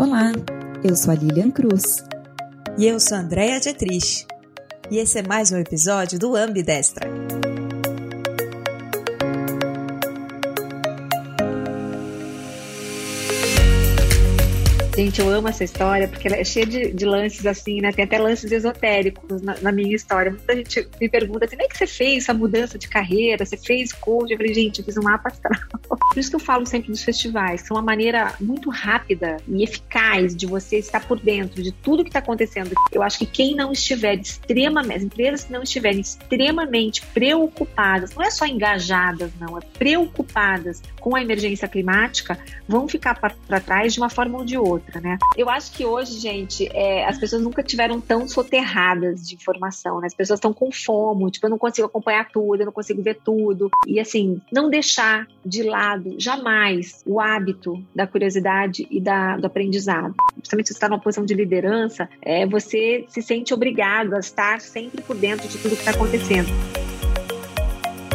Olá, eu sou a Lilian Cruz. E eu sou a Andrea Dietrich. E esse é mais um episódio do Ambidestra. Gente, eu amo essa história porque ela é cheia de, de lances assim, né? Tem até lances esotéricos na, na, minha história. Muita gente me pergunta assim: como é que você fez essa mudança de carreira? Você fez coach? Eu falei, gente, eu fiz um mapa astral. Por isso que eu falo sempre dos festivais. São uma maneira muito rápida e eficaz de você estar por dentro de tudo que está acontecendo. Eu acho que quem não estiver extremamente, as empresas que não estiverem extremamente preocupadas, não é só engajadas, não, é preocupadas com a emergência climática, vão ficar para trás de uma forma ou de outra outra, né? Eu acho que hoje, gente, é, as pessoas nunca tiveram tão soterradas de informação, né? As pessoas estão com fome, tipo, eu não consigo acompanhar tudo, eu não consigo ver tudo. E assim, não deixar de lado jamais o hábito da curiosidade e da, do aprendizado. Principalmente se você está numa posição de liderança, é, você se sente obrigado a estar sempre por dentro de tudo que está acontecendo.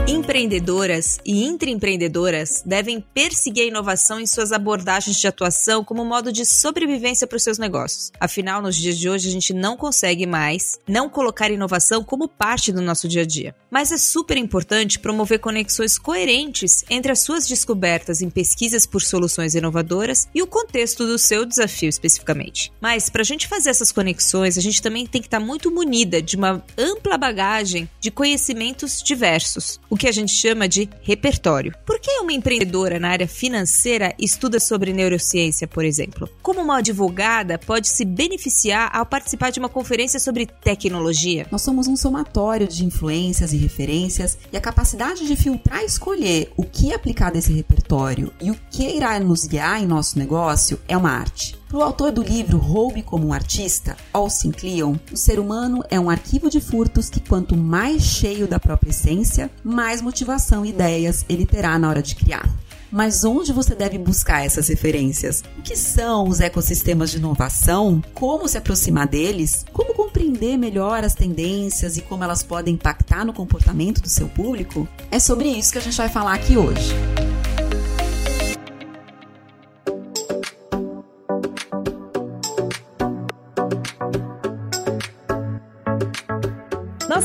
Empreendedoras e intraempreendedoras devem perseguir a inovação em suas abordagens de atuação como modo de sobrevivência para os seus negócios. Afinal, nos dias de hoje, a gente não consegue mais não colocar inovação como parte do nosso dia a dia. Mas é super importante promover conexões coerentes entre as suas descobertas em pesquisas por soluções inovadoras e o contexto do seu desafio especificamente. Mas para a gente fazer essas conexões, a gente também tem que estar muito munida de uma ampla bagagem de conhecimentos diversos o que a gente chama de repertório. Por que uma empreendedora na área financeira estuda sobre neurociência, por exemplo? Como uma advogada pode se beneficiar ao participar de uma conferência sobre tecnologia? Nós somos um somatório de influências e referências e a capacidade de filtrar e escolher o que aplicar desse repertório e o que irá nos guiar em nosso negócio é uma arte. Para o autor do livro Roube como um Artista, Austin Kleon, o ser humano é um arquivo de furtos que, quanto mais cheio da própria essência, mais motivação e ideias ele terá na hora de criar. Mas onde você deve buscar essas referências? O que são os ecossistemas de inovação? Como se aproximar deles? Como compreender melhor as tendências e como elas podem impactar no comportamento do seu público? É sobre isso que a gente vai falar aqui hoje.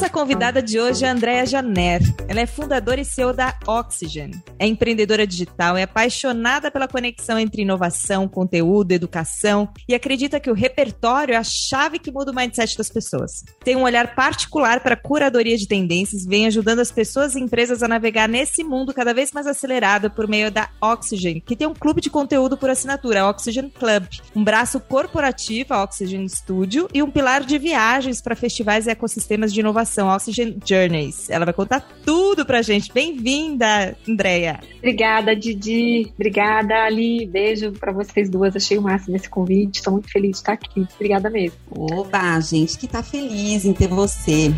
Nossa convidada de hoje é a Andrea Janer. Ela é fundadora e CEO da Oxygen. É empreendedora digital, é apaixonada pela conexão entre inovação, conteúdo, educação e acredita que o repertório é a chave que muda o mindset das pessoas. Tem um olhar particular para a curadoria de tendências, vem ajudando as pessoas e empresas a navegar nesse mundo cada vez mais acelerado por meio da Oxygen, que tem um clube de conteúdo por assinatura, a Oxygen Club, um braço corporativo, a Oxygen Studio, e um pilar de viagens para festivais e ecossistemas de inovação inovação, Oxygen Journeys. Ela vai contar tudo pra gente. Bem-vinda, Andréia. Obrigada, Didi. Obrigada, Ali. Beijo pra vocês duas. Achei o máximo esse convite. Estou muito feliz de estar aqui. Obrigada mesmo. Oba, gente que tá feliz em ter você.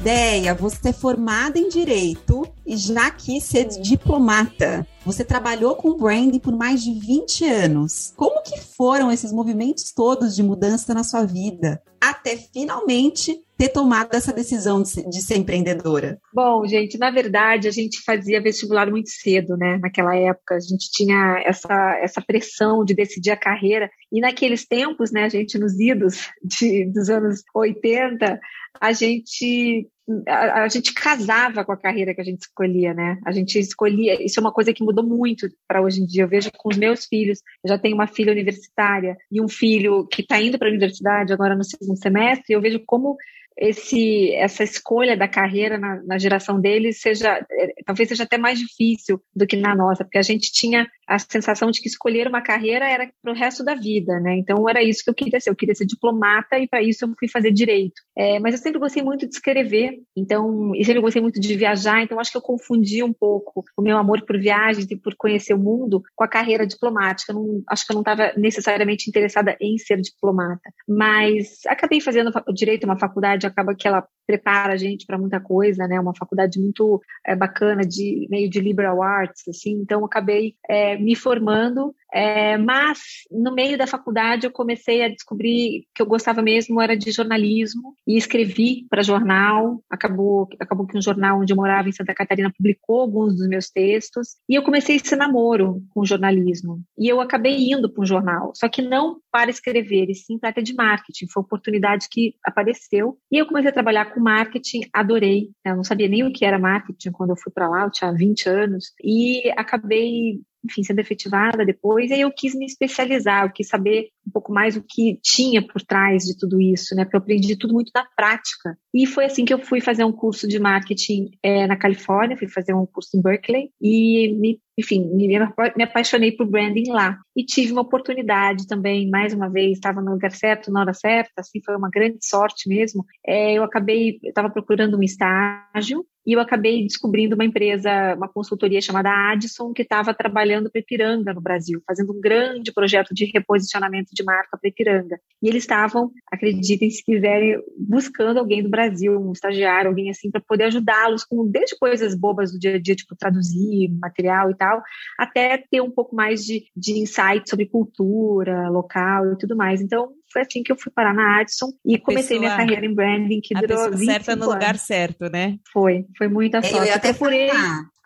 Ideia, você é formada em Direito e já quis ser diplomata. Você trabalhou com branding por mais de 20 anos. Como que foram esses movimentos todos de mudança na sua vida? Até finalmente ter tomado essa decisão de ser empreendedora? Bom, gente, na verdade, a gente fazia vestibular muito cedo, né? Naquela época, a gente tinha essa, essa pressão de decidir a carreira. E naqueles tempos, né, gente nos idos de, dos anos 80, a gente a, a, gente casava com a carreira que a gente escolhia, né? A gente escolhia. Isso é uma coisa que mudou muito para hoje em dia. Eu vejo com os meus filhos. Eu já tenho uma filha universitária e um filho que está indo para a universidade agora no segundo semestre. Eu vejo como esse, essa escolha da carreira na, na geração deles seja, é, talvez seja até mais difícil do que na nossa, porque a gente tinha a sensação de que escolher uma carreira era para o resto da vida, né? Então era isso que eu queria ser. Eu queria ser diplomata e para isso eu fui fazer direito. É, mas eu sempre gostei muito de escrever, então e sempre gostei muito de viajar. Então acho que eu confundi um pouco o meu amor por viagens e por conhecer o mundo com a carreira diplomática. Eu não, acho que eu não estava necessariamente interessada em ser diplomata, mas acabei fazendo direito uma faculdade. Acaba que ela prepara a gente para muita coisa, né? Uma faculdade muito é, bacana de meio de liberal arts, assim. Então acabei é, me formando É, mas no meio da faculdade eu comecei a descobrir que eu gostava mesmo era de jornalismo e escrevi para jornal. Acabou, acabou que um jornal onde eu morava em Santa Catarina publicou alguns dos meus textos e eu comecei esse namoro com jornalismo. E eu acabei indo para um jornal, só que não para escrever, e sim para ter de marketing. Foi uma oportunidade que apareceu e eu comecei a trabalhar com marketing, adorei. Eu não sabia nem o que era marketing quando eu fui para lá, eu tinha 20 anos e acabei enfim, sendo efetivada depois, e aí eu quis me especializar, eu quis saber um pouco mais o que tinha por trás de tudo isso, né? Porque eu aprendi tudo muito na prática. E foi assim que eu fui fazer um curso de marketing é, na Califórnia, fui fazer um curso em Berkeley e me, enfim, me, apaixonei por branding lá. E tive uma oportunidade também, mais uma vez, estava no lugar certo, na hora certa, assim, foi uma grande sorte mesmo. É, eu acabei, estava procurando um estágio e eu acabei descobrindo uma empresa, uma consultoria chamada Addison, que estava trabalhando para Ipiranga no Brasil, fazendo um grande projeto de reposicionamento de marca para Ipiranga. E eles estavam, acreditem se quiserem, buscando alguém do Brasil, um estagiário, alguém assim, para poder ajudá-los com desde coisas bobas do dia a dia, tipo traduzir material e tal, até ter um pouco mais de, de insight sobre cultura local e tudo mais. Então, foi assim que eu fui parar na Addison e a comecei pessoa, minha carreira em branding, que durou 20 certa no lugar certo, né? Foi, foi muita sorte. Eu até por ele.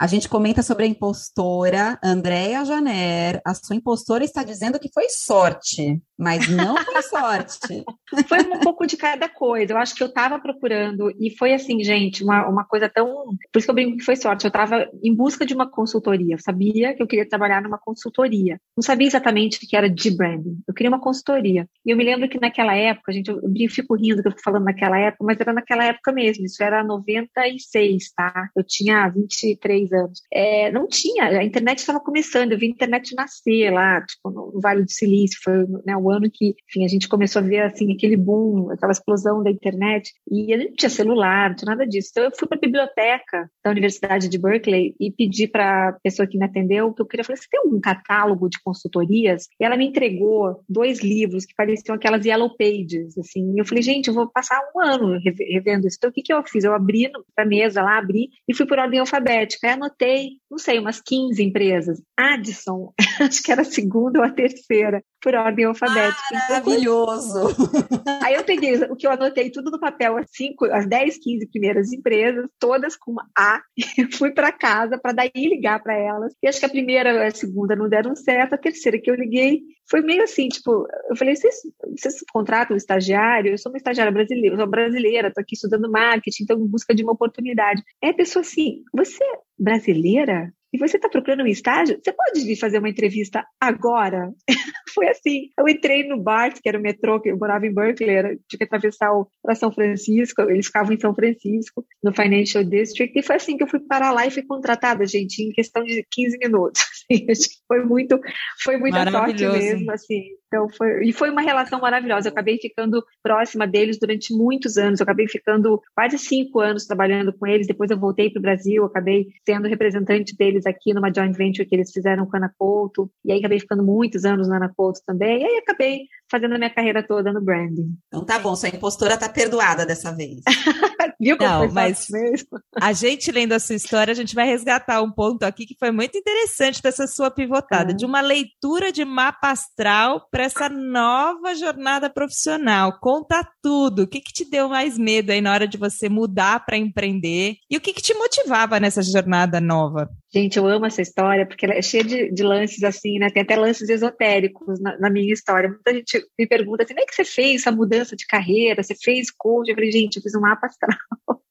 A gente comenta sobre a impostora, Andréa Janer. A sua impostora está dizendo que foi sorte, mas não foi sorte. foi um pouco de cada coisa. Eu acho que eu estava procurando, e foi assim, gente, uma, uma coisa tão. Por isso que eu brinco que foi sorte. Eu estava em busca de uma consultoria. Eu sabia que eu queria trabalhar numa consultoria. Não sabia exatamente o que era de branding. Eu queria uma consultoria. E eu me lembro que naquela época, gente, eu, eu fico rindo que eu fico falando naquela época, mas era naquela época mesmo. Isso era 96, tá? Eu tinha 23 anos. É, não tinha, a internet estava começando, eu vi a internet nascer lá, tipo, no Vale do Silício, foi né, o ano que, enfim, a gente começou a ver, assim, aquele boom, aquela explosão da internet, e gente não tinha celular, não tinha nada disso. Então, eu fui para a biblioteca da Universidade de Berkeley e pedi para a pessoa que me atendeu, que eu queria, falar, você tem algum catálogo de consultorias? E ela me entregou dois livros que pareciam aquelas yellow pages, assim, e eu falei, gente, eu vou passar um ano revendo isso. Então, o que que eu fiz? Eu abri a mesa lá, abri e fui por ordem alfabética anotei, não sei, umas 15 empresas. Addison, acho que era a segunda ou a terceira, por ordem alfabética. Maravilhoso! Aí eu peguei o que eu anotei tudo no papel, as, cinco, as 10, 15 primeiras empresas, todas com A, e fui para casa para daí ligar para elas. E acho que a primeira e a segunda não deram certo, a terceira que eu liguei foi meio assim, tipo, eu falei, vocês, vocês contratam um estagiário? Eu sou uma estagiária brasileira, eu sou brasileira, tô aqui estudando marketing, então em busca de uma oportunidade. É a pessoa assim, você é brasileira? E você está procurando um estágio, você pode vir fazer uma entrevista agora? Foi assim. Eu entrei no BART, que era o metrô, que eu morava em Berkeley, era, tinha que atravessar para São Francisco, eles ficavam em São Francisco, no Financial District, e foi assim que eu fui parar lá e fui contratada, gente, em questão de 15 minutos. Assim, foi muito, foi muita sorte mesmo, assim. Então foi, e foi uma relação maravilhosa. Eu acabei ficando próxima deles durante muitos anos. Eu acabei ficando quase cinco anos trabalhando com eles. Depois eu voltei para o Brasil, acabei sendo representante deles aqui numa joint venture que eles fizeram com a Ana Couto. E aí acabei ficando muitos anos na Ana Couto também. E aí acabei fazendo a minha carreira toda no branding. Então tá bom, sua impostora tá perdoada dessa vez. Viu como Não, mas mesmo? a gente lendo a sua história, a gente vai resgatar um ponto aqui que foi muito interessante dessa sua pivotada, é. de uma leitura de mapa astral para essa nova jornada profissional. Conta tudo. O que, que te deu mais medo aí na hora de você mudar para empreender? E o que, que te motivava nessa jornada nova? Gente, eu amo essa história, porque ela é cheia de, de lances assim, né? Tem até lances esotéricos na, na, minha história. Muita gente me pergunta assim, como é que você fez essa mudança de carreira? Você fez coach? Eu falei, gente, eu fiz um mapa astral.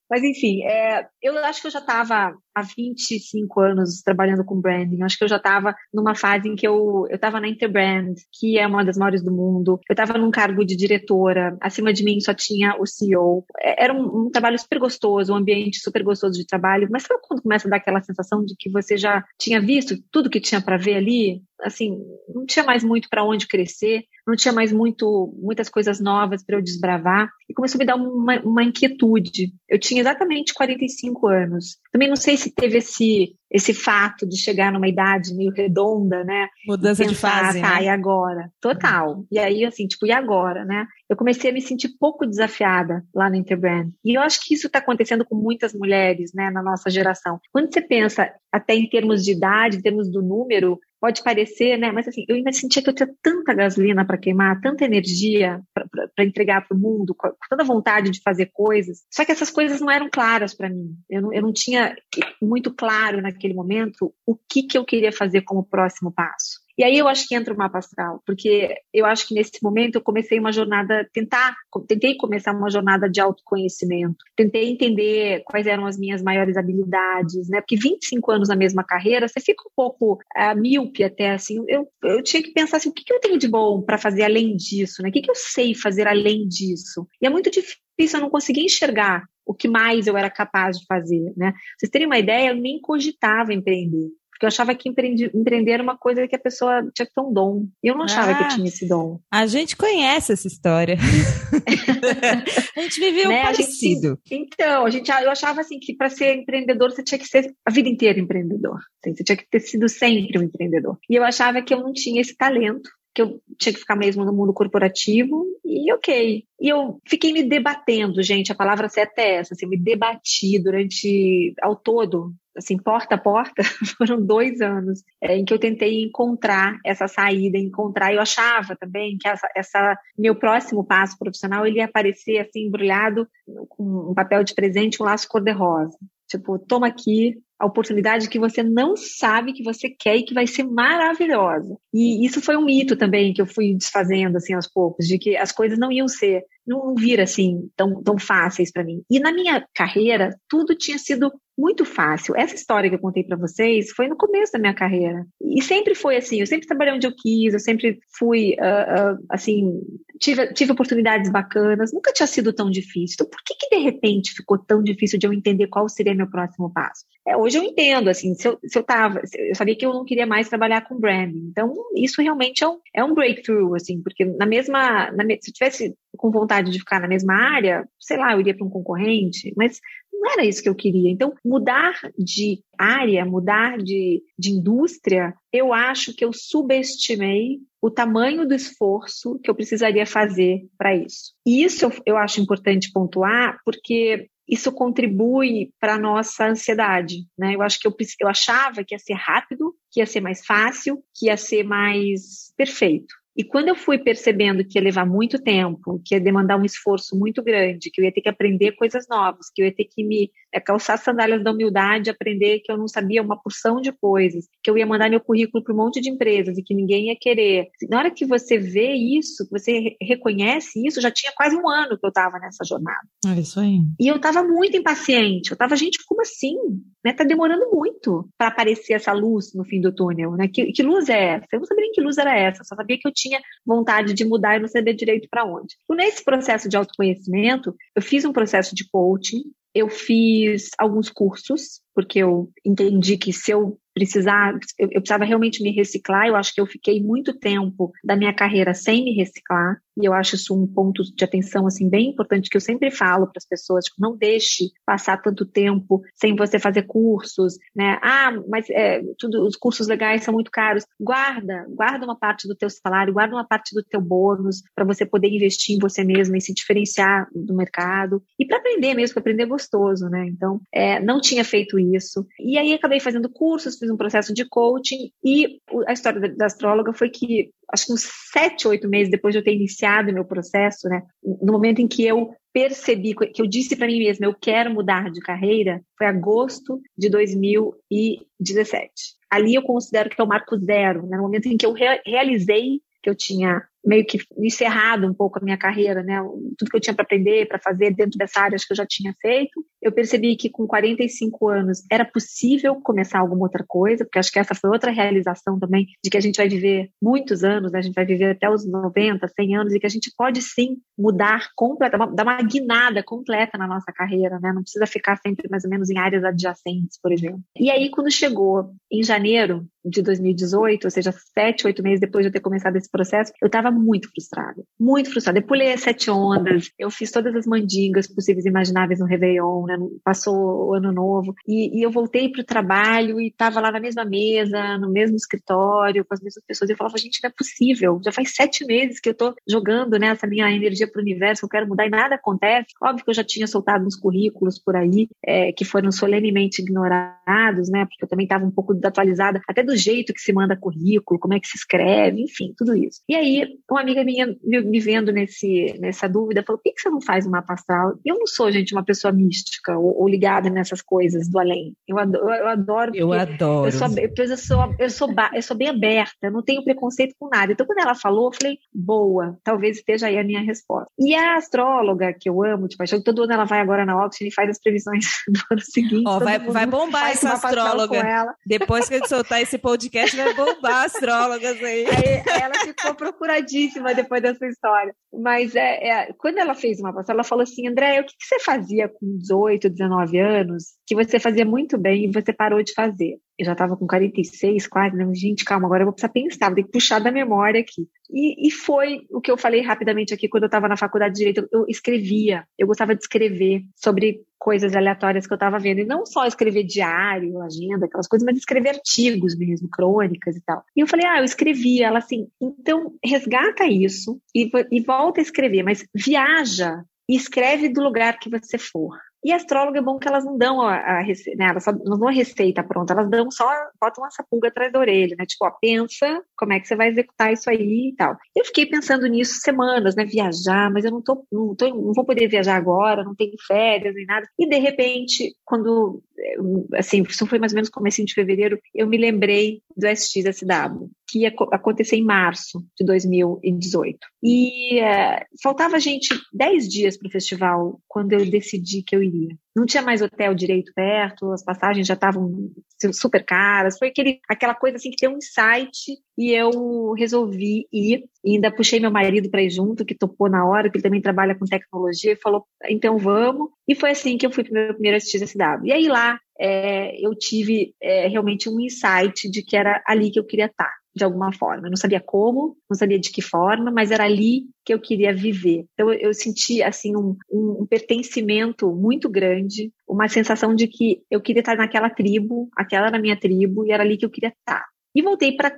Mas enfim, é, eu acho que eu já estava há 25 anos trabalhando com branding. Eu acho que eu já estava numa fase em que eu estava na Interbrand, que é uma das maiores do mundo. Eu estava num cargo de diretora. Acima de mim só tinha o CEO. É, era um, um, trabalho super gostoso, um ambiente super gostoso de trabalho. Mas sabe quando começa a dar aquela sensação de que você já tinha visto tudo que tinha para ver ali? Assim, não tinha mais muito para onde crescer não tinha mais muito, muitas coisas novas para eu desbravar, e começou a me dar uma, uma inquietude. Eu tinha exatamente 45 anos. Também não sei se teve esse, esse fato de chegar numa idade meio redonda, né? Mudança pensar, de fase. Tá, né? e agora? Total. E aí, assim, tipo, e agora, né? Eu comecei a me sentir pouco desafiada lá no Interbrand. E eu acho que isso está acontecendo com muitas mulheres, né, na nossa geração. Quando você pensa até em termos de idade, em termos do número, pode parecer, né? Mas assim, eu ainda sentia que eu tinha tanta gasolina para queimar, tanta energia para entregar para o mundo, com tanta vontade de fazer coisas. Só que essas coisas não eram claras para mim. Eu não, eu não tinha muito claro naquele momento o que, que eu queria fazer como próximo passo. E aí eu acho que entra o mapa astral, porque eu acho que nesse momento eu comecei uma jornada, tentar, tentei começar uma jornada de autoconhecimento, tentei entender quais eram as minhas maiores habilidades, né? Porque 25 anos na mesma carreira, você fica um pouco uh, míope até, assim, eu, eu tinha que pensar assim, o que, que eu tenho de bom para fazer além disso, né? O que, que eu sei fazer além disso? E é muito difícil, eu não conseguia enxergar o que mais eu era capaz de fazer, né? Pra vocês terem uma ideia, eu nem cogitava empreender. Porque eu achava que empreender, empreender era uma coisa que a pessoa tinha que ter um dom. E eu não achava ah, que eu tinha esse dom. A gente conhece essa história. a gente viveu né? parecido. A gente, então, a gente, eu achava assim que para ser empreendedor você tinha que ser a vida inteira empreendedor. Assim, você tinha que ter sido sempre um empreendedor. E eu achava que eu não tinha esse talento que eu tinha que ficar mesmo no mundo corporativo e ok. E eu fiquei me debatendo, gente, a palavra certa é essa, assim, me debati durante, ao todo, assim, porta a porta, foram dois anos é, em que eu tentei encontrar essa saída, encontrar, eu achava também que essa, essa, meu próximo passo profissional, ele ia aparecer assim, embrulhado com um papel de presente, um laço cor-de-rosa. Tipo, toma aqui, a oportunidade que você não sabe que você quer e que vai ser maravilhosa. E isso foi um mito também que eu fui desfazendo assim aos poucos, de que as coisas não iam ser, não vir assim tão, tão fáceis para mim. E na minha carreira, tudo tinha sido muito fácil. Essa história que eu contei para vocês foi no começo da minha carreira. E sempre foi assim, eu sempre trabalhei onde eu quis, eu sempre fui, uh, uh, assim, tive, tive oportunidades bacanas, nunca tinha sido tão difícil. Então, por que que de repente ficou tão difícil de eu entender qual seria meu próximo passo? É, hoje eu entendo, assim, se eu, se eu tava, eu sabia que eu não queria mais trabalhar com branding. Então, isso realmente é um, é um breakthrough, assim, porque na mesma, na, se eu tivesse com vontade de ficar na mesma área, sei lá, eu iria para um concorrente, mas não era isso que eu queria. Então, mudar de área, mudar de, de indústria, eu acho que eu subestimei o tamanho do esforço que eu precisaria fazer para isso. E isso eu, eu acho importante pontuar, porque isso contribui para a nossa ansiedade, né? Eu acho que eu, eu achava que ia ser rápido, que ia ser mais fácil, que ia ser mais perfeito. E quando eu fui percebendo que ia levar muito tempo, que ia demandar um esforço muito grande, que eu ia ter que aprender coisas novas, que eu ia ter que me é, calçar sandálias da humildade, aprender que eu não sabia uma porção de coisas, que eu ia mandar meu currículo para um monte de empresas e que ninguém ia querer. Na hora que você vê isso, que você reconhece isso, já tinha quase um ano que eu estava nessa jornada. É isso aí. E eu estava muito impaciente. Eu estava, gente, como assim? Né? Tá demorando muito para aparecer essa luz no fim do túnel, né? Que, que luz é essa? Eu não sabia nem que luz era essa, só sabia que eu tinha tinha vontade de mudar e não sabia direito para onde. E nesse processo de autoconhecimento, eu fiz um processo de coaching, eu fiz alguns cursos, porque eu entendi que se eu precisar, eu, eu, precisava realmente me reciclar. Eu acho que eu fiquei muito tempo da minha carreira sem me reciclar. E eu acho isso um ponto de atenção assim bem importante que eu sempre falo para as pessoas, tipo, não deixe passar tanto tempo sem você fazer cursos, né? Ah, mas é, tudo, os cursos legais são muito caros. Guarda, guarda uma parte do teu salário, guarda uma parte do teu bônus para você poder investir em você mesma e se diferenciar do mercado e para aprender mesmo, para aprender gostoso, né? Então, é, não tinha feito isso. E aí acabei fazendo cursos, fiz um processo de coaching e a história da, da astróloga foi que acho que uns sete, oito meses depois de eu ter iniciado o meu processo, né, no momento em que eu percebi, que eu disse para mim mesma, eu quero mudar de carreira, foi agosto de 2017. Ali eu considero que é o marco zero, né, no momento em que eu re realizei que eu tinha meio que encerrado um pouco a minha carreira, né? Tudo que eu tinha para aprender, para fazer dentro dessa área que eu já tinha feito. Eu percebi que com 45 anos era possível começar alguma outra coisa, porque acho que essa foi outra realização também de que a gente vai viver muitos anos, né? A gente vai viver até os 90, 100 anos e que a gente pode sim mudar completamente, dar uma guinada completa na nossa carreira, né? Não precisa ficar sempre mais ou menos em áreas adjacentes, por exemplo. E aí quando chegou em janeiro de 2018, ou seja, sete, oito meses depois de eu ter começado esse processo, eu estava muito frustrada, muito frustrada. Eu pulei as sete ondas, eu fiz todas as mandingas possíveis e imagináveis no Réveillon, né? Passou o ano novo, e, e eu voltei para o trabalho e estava lá na mesma mesa, no mesmo escritório, com as mesmas pessoas. E eu falava, gente, não é possível. Já faz sete meses que eu estou jogando né, essa minha energia para o universo, eu quero mudar e nada acontece. Óbvio que eu já tinha soltado uns currículos por aí, é, que foram solenemente ignorados né? Porque eu também estava um pouco desatualizada, até do jeito que se manda currículo, como é que se escreve, enfim, tudo isso. E aí, uma amiga minha me, vendo nesse, nessa dúvida falou: por que, você não faz uma astral? Eu não sou, gente, uma pessoa mística ou, ou ligada nessas coisas do além. Eu adoro. Eu adoro. Eu, adoro. Eu sou, eu, sou, eu, sou, eu sou bem aberta, não tenho preconceito com nada. Então, quando ela falou, eu falei: boa, talvez esteja aí a minha resposta. E a astróloga que eu amo, tipo, todo ano ela vai agora na Oxford e faz as previsões do ano seguinte. Ó, vai, vai bombar essa astróloga. Depois que a gente soltar esse podcast, vai bombar astrólogas aí. aí. ela ficou procuradíssima depois dessa história. Mas é, é, quando ela fez uma passagem, ela falou assim: André, o que, que você fazia com 18, 19 anos que você fazia muito bem e você parou de fazer? eu já estava com 46 quase, né? Gente, calma, agora eu vou precisar pensar, vou ter que puxar da memória aqui. E, e foi o que eu falei rapidamente aqui quando eu estava na faculdade de Direito. Eu escrevia, eu gostava de escrever sobre coisas aleatórias que eu estava vendo. E não só escrever diário, agenda, aquelas coisas, mas escrever artigos mesmo, crônicas e tal. E eu falei, ah, eu escrevi. Ela assim, então resgata isso e, e volta a escrever, mas viaja e escreve do lugar que você for. E astrólogo é bom que elas não dão a, a receita, né? Elas só, não dão a receita pronta, elas dão só, botam essa pulga atrás da orelha, né? Tipo, ó, pensa como é que você vai executar isso aí e tal. Eu fiquei pensando nisso semanas, né? Viajar, mas eu não tô, não tô, não vou poder viajar agora, não tenho férias nem nada. E de repente, quando, assim, isso foi mais ou menos começo de fevereiro, eu me lembrei do SXSW que ia acontecer em março de 2018. E é, faltava gente 10 dias para o festival quando eu decidi que eu iria. Não tinha mais hotel direito perto, as passagens já estavam super caras. Foi aquele, aquela coisa assim que deu um insight e eu resolvi ir. E ainda puxei meu marido para ir junto, que topou na hora, que ele também trabalha com tecnologia, e falou: então vamos. E foi assim que eu fui para o meu primeiro cidade. E aí lá é, eu tive é, realmente um insight de que era ali que eu queria estar de alguma forma. Eu não sabia como, não sabia de que forma, mas era ali que eu queria viver. Então eu, senti assim um, um, um, pertencimento muito grande, uma sensação de que eu queria estar naquela tribo, aquela era a minha tribo e era ali que eu queria estar. E voltei para.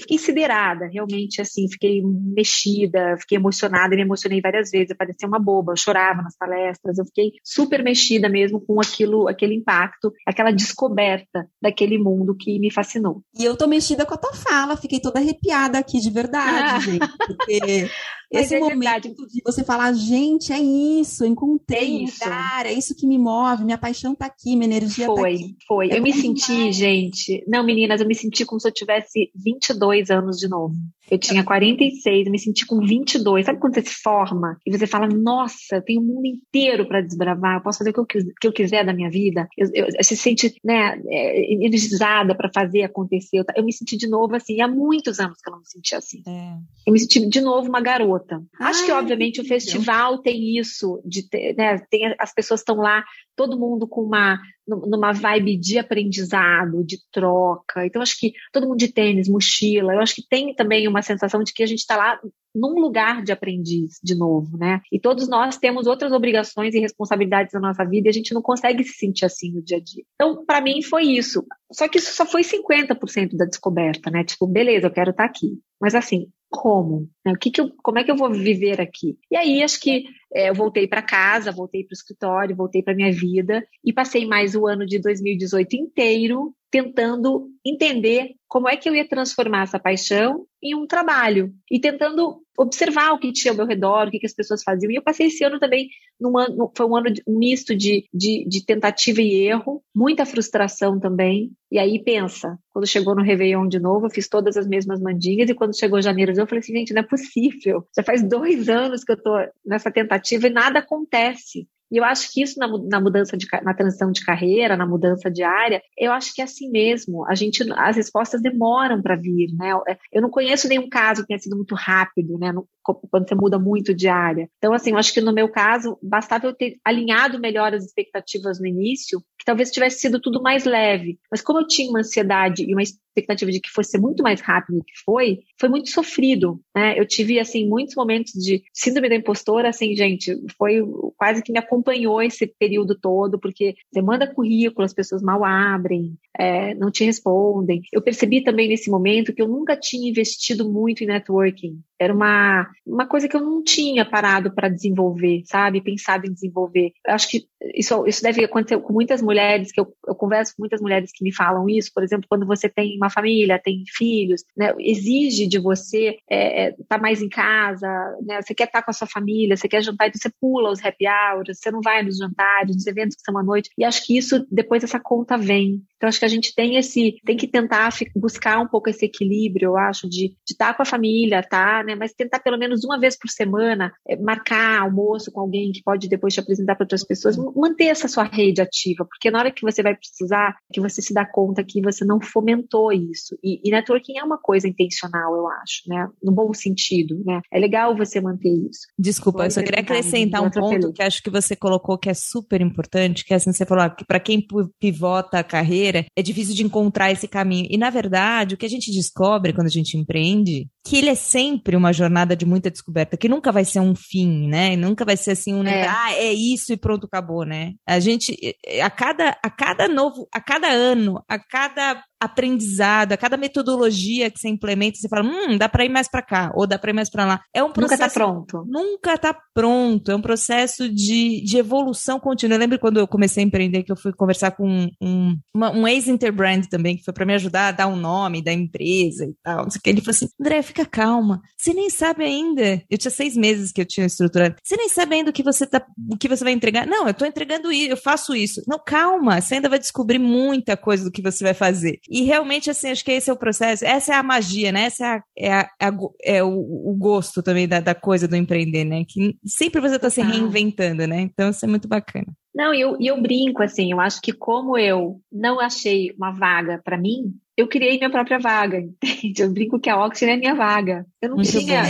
Fiquei siderada, realmente, assim, fiquei mexida, fiquei emocionada, me emocionei várias vezes, eu parecia uma boba, eu chorava nas palestras, eu fiquei super mexida mesmo com aquilo, aquele impacto, aquela descoberta daquele mundo que me fascinou. E eu tô mexida com a tua fala, fiquei toda arrepiada aqui, de verdade, ah. gente, porque esse é momento verdade. de você falar, gente, é isso, encontrei é isso. lugar, é isso que me move, minha paixão tá aqui, minha energia foi, tá aqui. Foi, foi. É eu me senti, demais. gente, não, meninas, eu me senti como se eu tivesse 22 anos de novo. Eu tinha 46, eu me senti com 22. Sabe quando você se forma e você fala, nossa, eu tenho o mundo inteiro para desbravar, eu posso fazer o que eu, que eu quiser da minha vida. Eu, eu, você se sente né, é, energizada para fazer acontecer. Eu, eu, me senti de novo assim, há muitos anos que eu não me sentia assim. É. Eu me senti de novo uma garota. Ai, Acho que, obviamente, o festival tem isso, de ter, né, tem, as pessoas estão lá, todo mundo com uma numa vibe de aprendizado, de troca. Então, acho que todo mundo de tênis, mochila, eu acho que tem também uma sensação de que a gente está lá num lugar de aprendiz, de novo, né? E todos nós temos outras obrigações e responsabilidades na nossa vida e a gente não consegue se sentir assim no dia a dia. Então, para mim, foi isso. Só que isso só foi 50% da descoberta, né? Tipo, beleza, eu quero estar tá aqui. Mas assim, como? Né? O que, que eu, como é que eu vou viver aqui? E aí acho que eu voltei para casa, voltei para o escritório, voltei para minha vida e passei mais o ano de 2018 inteiro tentando entender como é que eu ia transformar essa paixão em um trabalho e tentando observar o que tinha ao meu redor, o que, que as pessoas faziam. E eu passei esse ano também, num ano, foi um ano misto de, de, de, tentativa e erro, muita frustração também. E aí pensa, quando chegou no Réveillon de novo, eu fiz todas as mesmas mandinhas e quando chegou janeiro, eu falei assim, gente, não é possível. Já faz dois anos que eu tô nessa tentativa e nada acontece. E eu acho que isso na, na, mudança de na transição de carreira, na mudança de área, eu acho que é assim mesmo. A gente, as respostas demoram para vir, né? Eu não conheço nenhum caso que tenha sido muito rápido, né? Quando você muda muito de área. Então, assim, eu acho que no meu caso, bastava eu ter alinhado melhor as expectativas no início, que talvez tivesse sido tudo mais leve. Mas como eu tinha uma ansiedade e uma expectativa de que fosse muito mais rápido do que foi, foi muito sofrido, né? Eu tive, assim, muitos momentos de síndrome da impostora, assim, gente, foi quase que me acompanhou acompanhou esse período todo, porque você manda currículo, as pessoas mal abrem, é, não te respondem. Eu percebi também nesse momento que eu nunca tinha investido muito em networking. Era uma, uma coisa que eu não tinha parado para desenvolver, sabe? Pensado em desenvolver. Eu acho que isso, isso deve acontecer com muitas mulheres, que eu, eu converso com muitas mulheres que me falam isso, por exemplo, quando você tem uma família, tem filhos, né? Exige de você estar é, é, tá mais em casa, né? Você quer estar tá com a sua família, você quer jantar, então você pula os happy hours, você não vai nos jantares, nos eventos que são à noite. E acho que isso, depois essa conta vem. Então, acho que a gente tem esse, tem que tentar buscar um pouco esse equilíbrio, eu acho, de estar tá com a família, tá, né? Mas tentar pelo menos uma vez por semana é, marcar almoço com alguém que pode depois te apresentar para outras pessoas, manter essa sua rede ativa, porque na hora que você vai precisar, que você se dá conta que você não fomentou isso. E, e networking é uma coisa intencional, eu acho, né? No bom sentido, né? É legal você manter isso. Desculpa, eu só queria acrescentar um ponto que acho que você colocou que é super importante, que é assim, você falou que para quem pivota a carreira carreira, é difícil de encontrar esse caminho. E, na verdade, o que a gente descobre quando a gente empreende, que ele é sempre uma jornada de muita descoberta, que nunca vai ser um fim, né? Nunca vai ser assim um, é. ah, é isso e pronto, acabou, né? A gente, a cada, a cada novo, a cada ano, a cada aprendizado, a cada metodologia que você implementa, você fala, hum, dá para ir mais para cá, ou dá para ir mais para lá. É um processo. Nunca tá pronto. Nunca tá pronto. É um processo de, de evolução contínua. Eu lembro quando eu comecei a empreender que eu fui conversar com um, um, um ex-interbrand também, que foi para me ajudar a dar o um nome da empresa e tal. Não sei o que. Ele falou assim: André, fica calma. Você nem sabe ainda. Eu tinha seis meses que eu tinha estruturado. Você nem sabe ainda o que você tá, o que você vai entregar. Não, eu tô entregando isso, eu faço isso. Não, calma, você ainda vai descobrir muita coisa do que você vai fazer. E realmente, assim, acho que esse é o processo, essa é a magia, né? Essa é, a, é, a, é, a, é o, o, gosto também da, da, coisa do empreender, né? Que sempre você está se reinventando, né? Então, isso é muito bacana. Não, e eu, eu brinco, assim, eu acho que como eu não achei uma vaga para mim, eu criei minha própria vaga, entende? Eu brinco que a Oxygen é minha vaga. Eu não Muito tinha.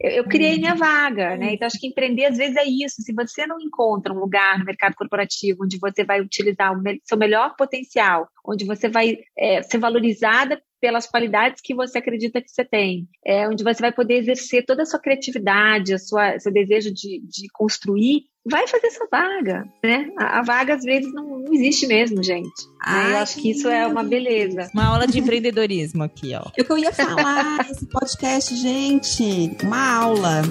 Eu, eu, criei minha vaga, né? Então acho que empreender às vezes é isso. Se você não encontra um lugar no mercado corporativo onde você vai utilizar o seu melhor potencial, onde você vai é, ser valorizada pelas qualidades que você acredita que você tem, é, onde você vai poder exercer toda a sua criatividade, a sua, seu desejo de, de construir, vai fazer essa vaga, né? A, a vaga às vezes não, não existe mesmo, gente. Ai, eu acho que isso é uma beleza. Uma aula de empreendedorismo aqui, ó. É o que eu ia falar nesse podcast, gente. Uma aula.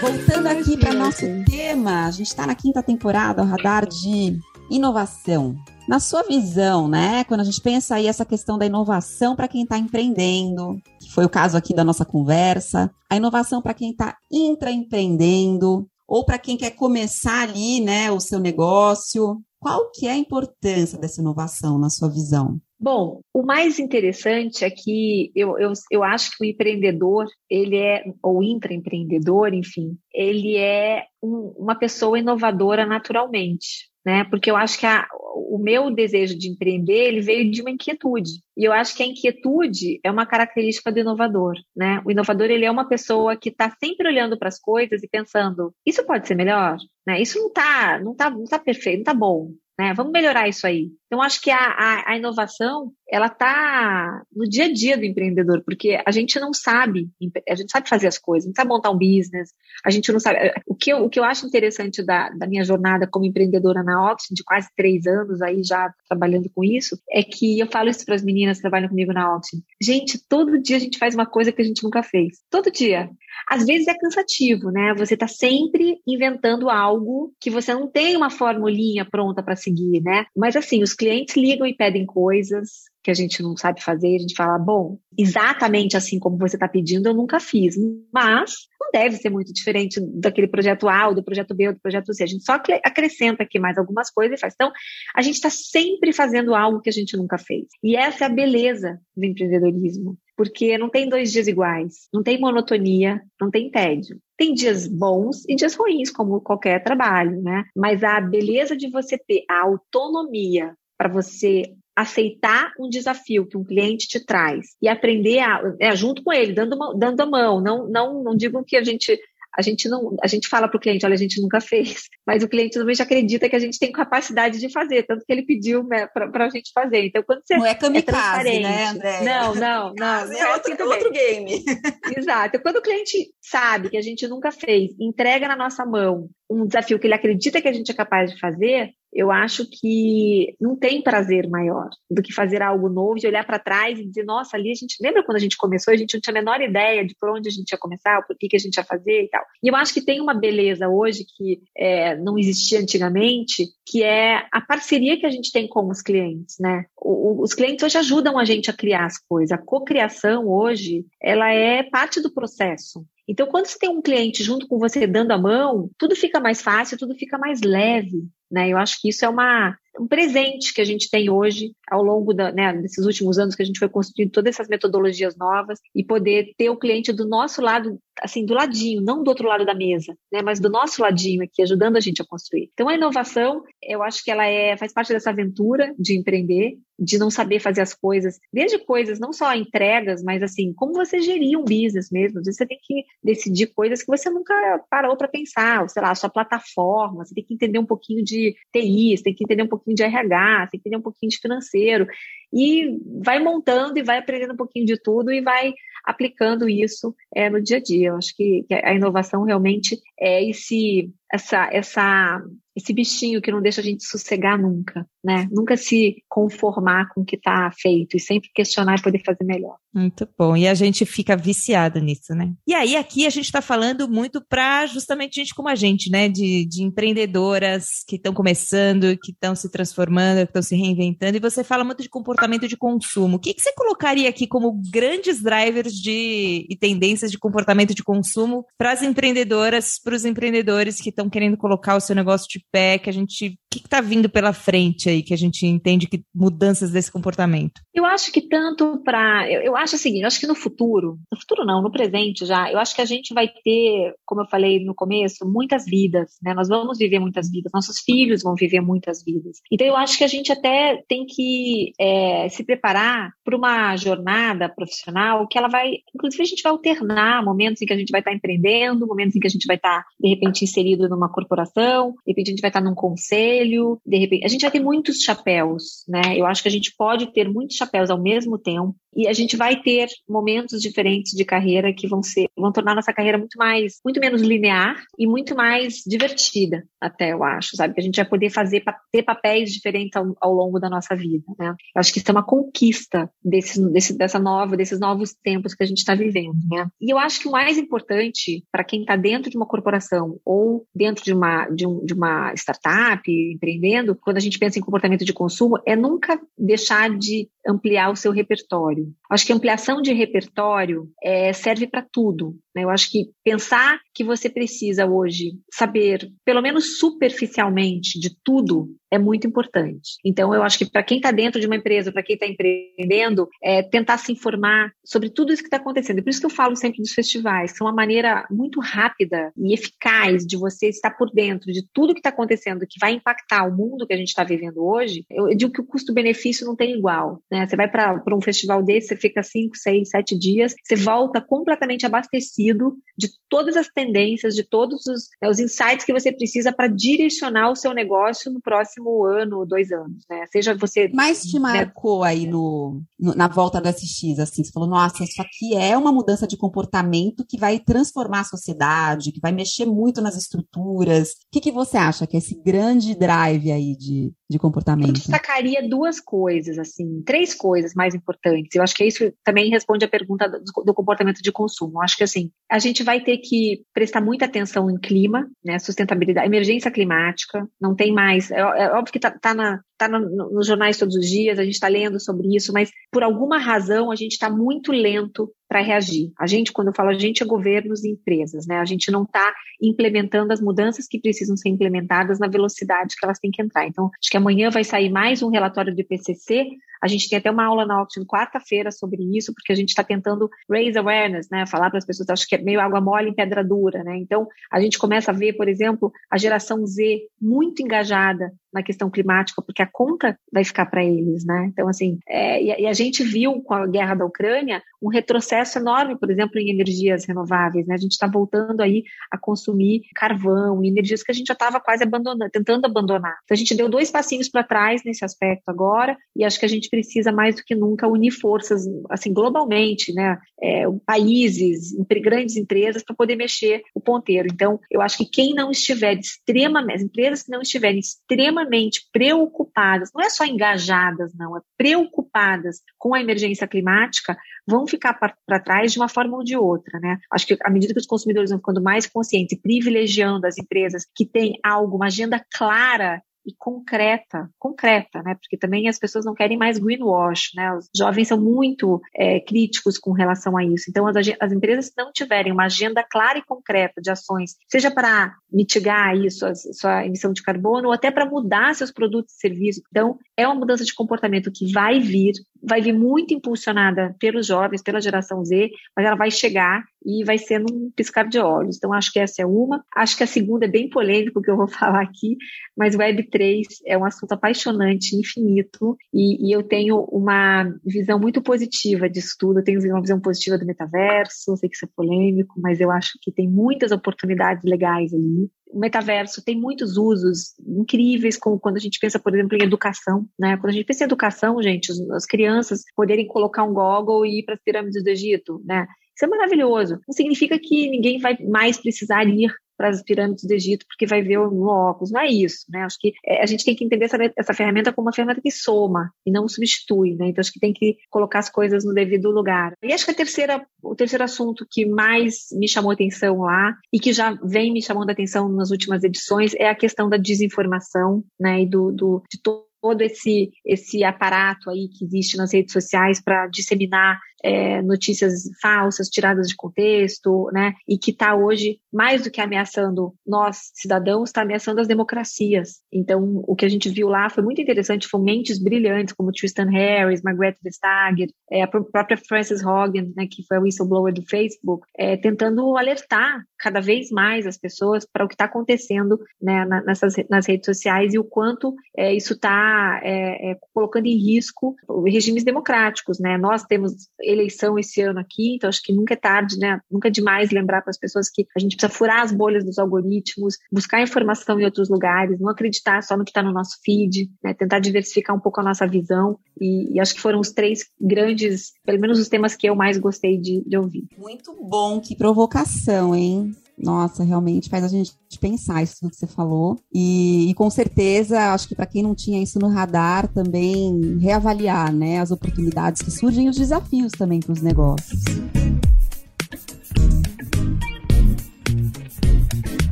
Voltando aqui para nosso tema, a gente está na quinta temporada, o radar de inovação. Na sua visão, né, quando a gente pensa aí essa questão da inovação para quem está empreendendo, que foi o caso aqui da nossa conversa, a inovação para quem está intraempreendendo, ou para quem quer começar ali, né, o seu negócio, qual que é a importância dessa inovação na sua visão? Bom, o mais interessante é que eu, eu, eu acho que o empreendedor, ele é, ou intraempreendedor, enfim, ele é um, uma pessoa inovadora naturalmente né? Porque eu acho que a, o meu desejo de empreender ele veio de uma inquietude. E eu acho que a inquietude é uma característica do inovador, né? O inovador ele é uma pessoa que está sempre olhando para as coisas e pensando: isso pode ser melhor, né? Isso não está, não tá, não tá perfeito, não está bom, né? Vamos melhorar isso aí. Então, acho que a, a, a inovação, ela está no dia a dia do empreendedor, porque a gente não sabe, a gente sabe fazer as coisas, não sabe montar um business, a gente não sabe. O que eu, o que eu acho interessante da, da minha jornada como empreendedora na Oxygen, de quase três anos aí já trabalhando com isso, é que eu falo isso para as meninas que trabalham comigo na Oxygen. Gente, todo dia a gente faz uma coisa que a gente nunca fez. Todo dia. Às vezes é cansativo, né? Você está sempre inventando algo que você não tem uma formulinha pronta para seguir, né? Mas assim, os clientes ligam e pedem coisas que a gente não sabe fazer, a gente fala, bom, exatamente assim como você está pedindo, eu nunca fiz, mas não deve ser muito diferente daquele projeto A, ou do projeto B, ou do projeto C. A gente só acrescenta aqui mais algumas coisas e faz. Então, a gente está sempre fazendo algo que a gente nunca fez. E essa é a beleza do empreendedorismo porque não tem dois dias iguais, não tem monotonia, não tem tédio. Tem dias bons e dias ruins, como qualquer trabalho, né? Mas a beleza de você ter a autonomia para você aceitar um desafio que um cliente te traz e aprender a, é, junto com ele, dando, uma, dando a mão. Não, não, não digo que a gente a gente não, a gente fala para o cliente, olha, a gente nunca fez, mas o cliente também já acredita que a gente tem capacidade de fazer, tanto que ele pediu né, para a gente fazer. Então, quando você não é kamikaze, é né, André? Não, não, não. não é, outro, assim outro game. Exato. Quando o cliente sabe que a gente nunca fez, entrega na nossa mão um desafio que ele acredita que a gente é capaz de fazer, eu acho que não tem prazer maior do que fazer algo novo, de olhar para trás e dizer, nossa, ali a gente lembra quando a gente começou, a gente não tinha a menor ideia de por onde a gente ia começar, por que, que a gente ia fazer e tal. E eu acho que tem uma beleza hoje que é, não existia antigamente, que é a parceria que a gente tem com os clientes, né? O, os clientes hoje ajudam a gente a criar as coisas. A cocriação hoje, ela é parte do processo. Então, quando você tem um cliente junto com você dando a mão, tudo fica mais fácil, tudo fica mais leve. Né? Eu acho que isso é uma, um presente que a gente tem hoje, ao longo da, né, desses últimos anos que a gente foi construindo todas essas metodologias novas e poder ter o cliente do nosso lado, assim, do ladinho, não do outro lado da mesa, né, mas do nosso ladinho aqui, ajudando a gente a construir. Então, a inovação, eu acho que ela é, faz parte dessa aventura de empreender, de não saber fazer as coisas, desde coisas, não só entregas, mas assim, como você gerir um business mesmo. Às vezes você tem que decidir coisas que você nunca parou para pensar, ou sei lá, a sua plataforma, você tem que entender um pouquinho de TI, você tem que entender um pouquinho pouquinho de RH, tem que entender um pouquinho de financeiro. E vai montando e vai aprendendo um pouquinho de tudo e vai aplicando isso é, no dia a dia. Eu acho que, que a inovação realmente é esse, essa, essa esse bichinho que não deixa a gente sossegar nunca, né? Nunca se conformar com o que está feito e sempre questionar e poder fazer melhor. Muito bom. E a gente fica viciado nisso, né? E aí, aqui a gente está falando muito para justamente gente como a gente, né? De, de empreendedoras que estão começando, que estão se transformando, que estão se reinventando. E você fala muito de comportamento de consumo. O que, que você colocaria aqui como grandes drivers de, e tendências de comportamento de consumo para as empreendedoras, para os empreendedores que estão querendo colocar o seu negócio de pé, que a gente. Que está vindo pela frente aí, que a gente entende que mudanças desse comportamento? Eu acho que tanto para. Eu, eu, acho o seguinte, eu acho que no futuro, no futuro não, no presente já, eu acho que a gente vai ter, como eu falei no começo, muitas vidas, né? Nós vamos viver muitas vidas, nossos filhos vão viver muitas vidas. Então eu acho que a gente até tem que é, se preparar para uma jornada profissional que ela vai, inclusive a gente vai alternar momentos em que a gente vai estar empreendendo, momentos em que a gente vai estar, de repente, inserido numa corporação, de repente gente vai estar num conselho, de repente, a gente vai ter muitos chapéus, né? Eu acho que a gente pode ter muitos chapéus ao mesmo tempo e a gente vai ter momentos diferentes de carreira que vão ser, vão tornar nossa carreira muito mais, muito menos linear e muito mais divertida, até eu acho, sabe? Que a gente vai poder fazer, ter papéis diferentes ao, ao longo da nossa vida, né? Eu acho que isso é uma conquista desse, desse, dessa nova, desses novos tempos que a gente está vivendo, né? E eu acho que o mais importante para quem está dentro de uma corporação ou dentro de uma, de, um, de uma startup, empreendendo, quando a gente pensa em comportamento de consumo, é nunca deixar de ampliar o seu repertório. Acho que ampliação de repertório é, serve para tudo. Né? Eu acho que pensar que você precisa hoje saber, pelo menos superficialmente, de tudo é muito importante. Então, eu acho que para quem está dentro de uma empresa, para quem está empreendendo, é tentar se informar sobre tudo isso que está acontecendo. Por isso que eu falo sempre dos festivais, que são uma maneira muito rápida e eficaz de você estar por dentro de tudo que está acontecendo, que vai impactar o mundo que a gente está vivendo hoje. Eu digo que o custo-benefício não tem igual. Né? Você vai para um festival desse, você fica 5, 6, 7 dias, você volta completamente abastecido de todas as tendências, de todos os, né, os insights que você precisa para direcionar o seu negócio no próximo ano, dois anos, né? Seja você. Mas te né, marcou né? aí no, no, na volta do SX, assim, você falou, nossa, isso aqui é uma mudança de comportamento que vai transformar a sociedade, que vai mexer muito nas estruturas. O que, que você acha que é esse grande drive aí de, de comportamento? Eu destacaria duas coisas, assim, três coisas mais importantes. Eu acho que isso também responde à pergunta do, do comportamento de consumo. Eu acho que, assim, a gente vai ter que prestar muita atenção em clima, né, sustentabilidade, emergência climática, não tem mais, é, é óbvio que está tá na, tá no, nos jornais todos os dias, a gente está lendo sobre isso, mas por alguma razão a gente está muito lento para reagir. A gente, quando eu falo a gente, é governos e empresas, né? A gente não está implementando as mudanças que precisam ser implementadas na velocidade que elas têm que entrar. Então, acho que amanhã vai sair mais um relatório do IPCC A gente tem até uma aula na Option quarta-feira sobre isso, porque a gente está tentando raise awareness, né? Falar para as pessoas, acho que é meio água mole em pedra dura, né? Então, a gente começa a ver, por exemplo, a geração Z muito engajada na questão climática, porque a conta vai ficar para eles, né? Então, assim, é, e, e, a gente viu com a guerra da Ucrânia um retrocesso enorme, por exemplo, em energias renováveis, né? A gente está voltando aí a consumir carvão, energias que a gente já estava quase abandonando, tentando abandonar. Então, a gente deu dois passinhos para trás nesse aspecto agora, e acho que a gente precisa mais do que nunca unir forças, assim, globalmente, né? É, países, grandes empresas, para poder mexer o ponteiro. Então, eu acho que quem não estiver de extrema, as empresas que não estiverem extremamente extremamente preocupadas, não é só engajadas, não, é preocupadas com a emergência climática, vão ficar para trás de uma forma ou de outra, né? Acho que à medida que os consumidores vão ficando mais conscientes, privilegiando as empresas que têm algo, uma agenda clara e concreta, concreta, né? Porque também as pessoas não querem mais greenwash, né? Os jovens são muito é, críticos com relação a isso. Então, as, as empresas não tiverem uma agenda clara e concreta de ações, seja para mitigar isso, a sua emissão de carbono, ou até para mudar seus produtos e serviços. Então, é uma mudança de comportamento que vai vir, vai vir muito impulsionada pelos jovens, pela geração Z, mas ela vai chegar e vai ser num piscar de olhos. Então, acho que essa é uma. Acho que a segunda é bem polêmica, que eu vou falar aqui, mas Web3 é um assunto apaixonante, infinito, e, e, eu tenho uma visão muito positiva disso tudo. Eu tenho uma visão positiva do metaverso, sei que isso é polêmico, mas eu acho que tem muitas oportunidades legais ali o metaverso tem muitos usos incríveis, como quando a gente pensa, por exemplo, em educação, né? Quando a gente pensa em educação, gente, as crianças poderem colocar um goggle e ir para as pirâmides do Egito, né? Isso é maravilhoso. Não significa que ninguém vai mais precisar ir para as pirâmides do Egito porque vai ver no óculos. Não é isso, né? Acho que é, a gente tem que entender essa, essa ferramenta como uma ferramenta que soma e não substitui, né? Então acho que tem que colocar as coisas no devido lugar. E acho que a terceira, o terceiro assunto que mais me chamou atenção lá e que já vem me chamando atenção nas últimas edições é a questão da desinformação, né? E do, do de todo esse, esse aparato aí que existe nas redes sociais para disseminar é, notícias falsas, tiradas de contexto, né? E que está hoje, mais do que ameaçando nós, cidadãos, está ameaçando as democracias. Então, o que a gente viu lá foi muito interessante, foram mentes brilhantes, como Tristan Harris, Margaret Vestager, é, a própria Frances Hogan, né, que foi a whistleblower do Facebook, é, tentando alertar cada vez mais as pessoas para o que está acontecendo né, nessas, nas redes sociais e o quanto é, isso está é, é, colocando em risco regimes democráticos. Né? Nós temos eleição esse ano aqui, então acho que nunca é tarde, né? Nunca é demais lembrar para as pessoas que a gente precisa furar as bolhas dos algoritmos, buscar informação em outros lugares, não acreditar só no que está no nosso feed, né? tentar diversificar um pouco a nossa visão. E, e, acho que foram os três grandes, pelo menos os temas que eu mais gostei de, de ouvir. Muito bom, que provocação, hein? Nossa, realmente faz a gente pensar isso que você falou. E, e com certeza, acho que para quem não tinha isso no radar, também reavaliar né, as oportunidades que surgem e os desafios também para os negócios.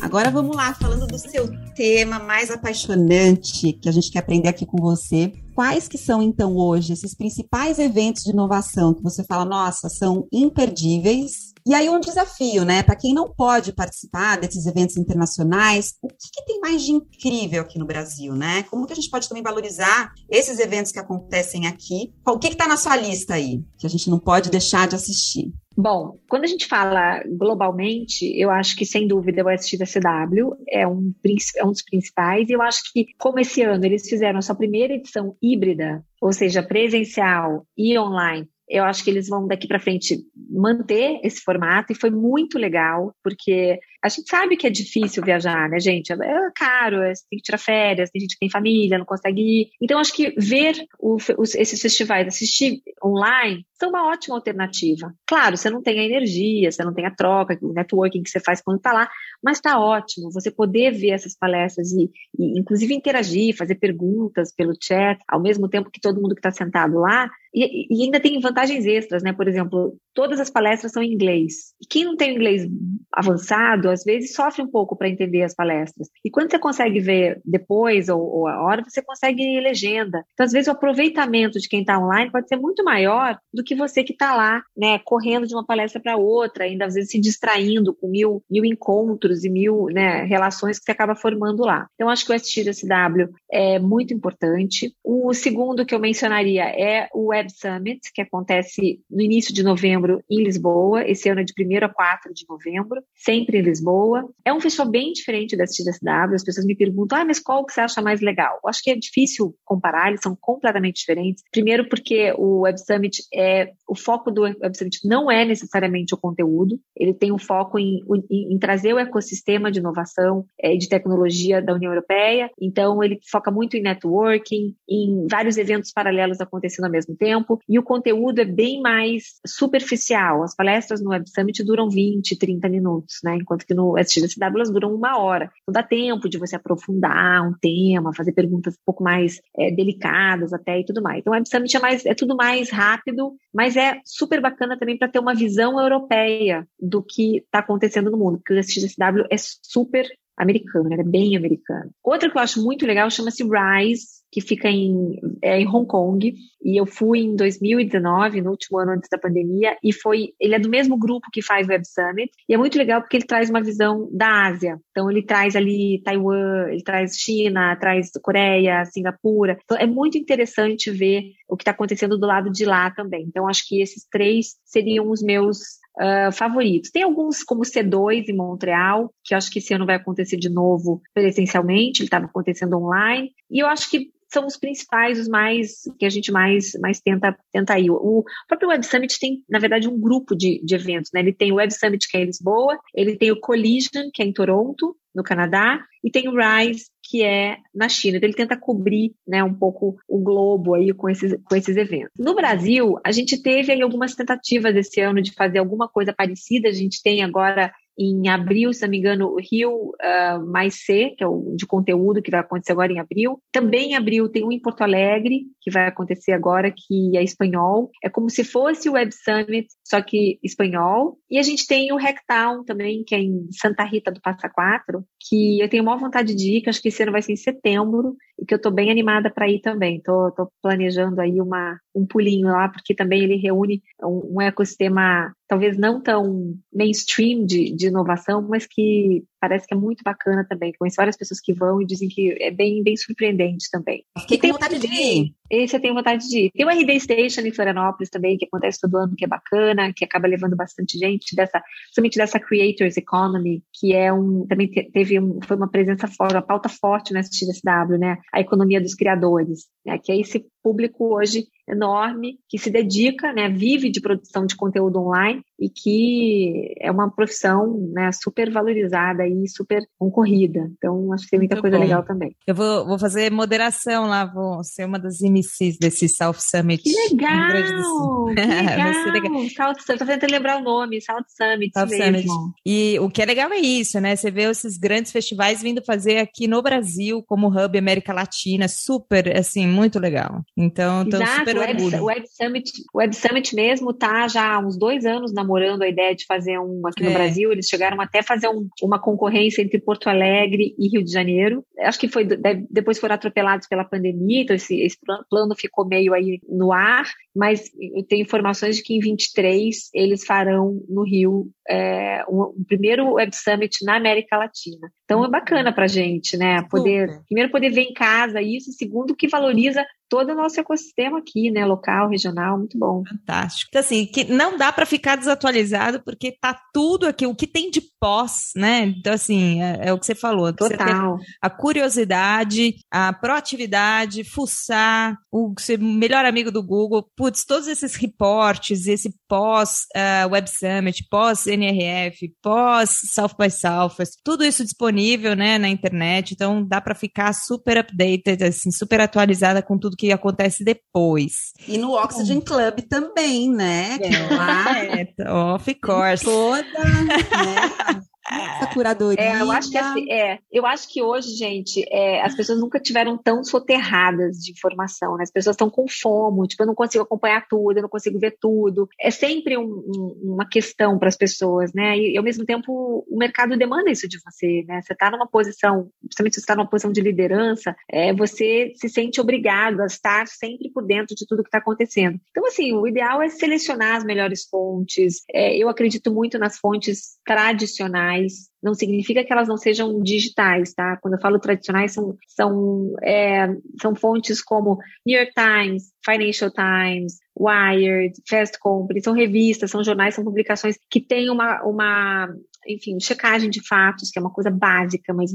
Agora vamos lá, falando do seu tema mais apaixonante que a gente quer aprender aqui com você. Quais que são então hoje esses principais eventos de inovação que você fala, nossa, são imperdíveis? E aí um desafio, né? Para quem não pode participar desses eventos internacionais, o que, que, tem mais de incrível aqui no Brasil, né? Como que a gente pode também valorizar esses eventos que acontecem aqui? O que está na sua lista aí que a gente não pode deixar de assistir? Bom, quando a gente fala globalmente, eu acho que sem dúvida o SXSW é um, é um dos principais, e eu acho que, como esse ano eles fizeram a sua primeira edição híbrida, ou seja, presencial e online, eu acho que eles vão daqui para frente manter esse formato e foi muito legal, porque a gente sabe que é difícil viajar, né, gente? É caro, é, tem que tirar férias, tem gente que tem família, não consegue ir. Então, acho que ver o, os, esses festivais, assistir online, são uma ótima alternativa. Claro, você não tem a energia, você não tem a troca, o networking que você faz quando está lá, mas está ótimo você poder ver essas palestras e, e, inclusive, interagir, fazer perguntas pelo chat, ao mesmo tempo que todo mundo que está sentado lá. E, e, ainda tem vantagens extras, né? Por exemplo, todas as palestras são em inglês. E quem não tem inglês avançado, às vezes sofre um pouco para entender as palestras. E quando você consegue ver depois ou, ou, a hora, você consegue legenda. Então, às vezes, o aproveitamento de quem está online pode ser muito maior do que você que está lá, né, correndo de uma palestra para outra, ainda às vezes se distraindo com mil, mil encontros e mil né, relações que você acaba formando lá. Então, acho que o SXSW é muito importante. O segundo que eu mencionaria é o Web Summit, que acontece no início de novembro em Lisboa. Esse ano é de 1 a 4 de novembro, sempre em Lisboa. É um festival bem diferente da SXSW. As pessoas me perguntam, ah, mas qual que você acha mais legal? Eu acho que é difícil comparar, eles são completamente diferentes. Primeiro porque o Web Summit é, o foco do Web Summit não é necessariamente o conteúdo, ele tem um foco em, em, em trazer o ecossistema de inovação e é, de tecnologia da União Europeia, então ele foca muito em networking, em vários eventos paralelos acontecendo ao mesmo tempo, e o conteúdo é bem mais superficial. As palestras no Web Summit duram 20, 30 minutos, né? Enquanto que no SXSW elas duram uma hora. Não dá tempo de você aprofundar um tema, fazer perguntas um pouco mais é, delicadas até e tudo mais. Então o Web Summit é, mais, é tudo mais rápido, mas é super bacana também para ter uma visão europeia do que está acontecendo no mundo, porque o SXSW é super americano, ele é bem americano. Outra que eu acho muito legal chama-se Rise, que fica em, é, em Hong Kong, e eu fui em 2019, no último ano antes da pandemia, e foi, ele é do mesmo grupo que faz Web Summit, e é muito legal porque ele traz uma visão da Ásia. Então ele traz ali Taiwan, ele traz China, traz Coreia, Singapura. Então é muito interessante ver o que está acontecendo do lado de lá também. Então acho que esses três seriam os meus uh, favoritos. Tem alguns como C2 em Montreal, que eu acho que esse ano vai acontecer de novo presencialmente, ele estava acontecendo online. E eu acho que são os principais, os mais que a gente mais, mais tenta, tenta ir. O próprio Web Summit tem, na verdade, um grupo de, de eventos, né? Ele tem o Web Summit, que é em Lisboa, ele tem o Collision, que é em Toronto, no Canadá, e tem o Rise, que é na China. Então, ele tenta cobrir né, um pouco o globo aí com esses, com esses eventos. No Brasil, a gente teve aí algumas tentativas esse ano de fazer alguma coisa parecida. A gente tem agora em abril, se não me engano, o Rio uh, Mais C, que é o de conteúdo que vai acontecer agora em abril. Também em abril tem um em Porto Alegre, que vai acontecer agora, que é espanhol. É como se fosse o Web Summit, só que espanhol. E a gente tem o Hacktown também, que é em Santa Rita do Passa Quatro, que eu tenho maior vontade de ir, que acho que esse ano vai ser em setembro, e que eu estou bem animada para ir também. Estou planejando aí uma, um pulinho lá, porque também ele reúne um, um ecossistema talvez não tão mainstream de, de inovação, mas que parece que é muito bacana também. Conheço várias pessoas que vão e dizem que é bem, bem surpreendente também. Fiquei tem vontade de ir. Esse eu tenho vontade de ir. Tem o RD Station em Florianópolis também, que acontece todo ano, que é bacana, que acaba levando bastante gente, dessa, principalmente dessa Creators Economy, que é um, também teve um, foi uma presença forte, uma pauta forte nessa XSW, né? A economia dos criadores, né? Que é esse público hoje enorme que se dedica, né? Vive de produção de conteúdo online e que é uma profissão né, super valorizada e super concorrida. Então, acho que tem muita Muito coisa bom. legal também. Eu vou, vou fazer moderação lá, vou ser uma das MCs desse South Summit. Que legal! Que legal! legal. South Summit, tô tentando lembrar o nome, South Summit South mesmo. Summit. E o que é legal é isso, né? Você vê esses grandes festivais vindo fazer aqui no Brasil, como Hub América Latina, super, assim, muito legal. Então, tô Super orgulho. O Web Summit, o Web Summit mesmo tá já há uns dois anos na namorando a ideia de fazer um aqui no é. Brasil. Eles chegaram até a fazer um, uma concorrência entre Porto Alegre e Rio de Janeiro. Acho que foi depois foram atropelados pela pandemia, então esse, esse plano ficou meio aí no ar. Mas eu tenho informações de que em 23 eles farão no Rio é, um, um, primeiro Web Summit na América Latina. Então é bacana para gente, né? Poder Super. primeiro poder ver em casa isso, segundo que valoriza todo o nosso ecossistema aqui, né, local, regional, muito bom. Fantástico. Então, assim, que não dá para ficar desatualizado porque tá tudo aqui, o que tem de pós, né? Então, assim, é, é o que você falou. Total. Você a curiosidade, a proatividade, fuçar, o ser melhor amigo do Google, putz, todos esses reportes, esse pós uh, Web Summit, pós NRF, pós South by Southwest, tudo isso disponível, né, na internet. Então, dá para ficar super updated, assim, super atualizada com tudo que acontece depois. E no Oxygen Club também, né? É, lá é, of course. Toda, né? Essa curadoria. É, eu acho que assim, é, eu acho que hoje, gente, é, as pessoas nunca tiveram tão soterradas de informação, né? As pessoas estão com fome, tipo, eu não consigo acompanhar tudo, eu não consigo ver tudo. É sempre um, um, uma questão para as pessoas, né? E, ao mesmo tempo o mercado demanda isso de você, né? Você está numa posição, principalmente se você está numa posição de liderança, é, você se sente obrigado a estar sempre por dentro de tudo que está acontecendo. Então, assim, o ideal é selecionar as melhores fontes. É, eu acredito muito nas fontes tradicionais, não significa que elas não sejam digitais, tá? Quando eu falo tradicionais, são, são, é, são fontes como New York Times, Financial Times, Wired, Fast Company, são revistas, são jornais, são publicações que têm uma, uma enfim, checagem de fatos, que é uma coisa básica, mas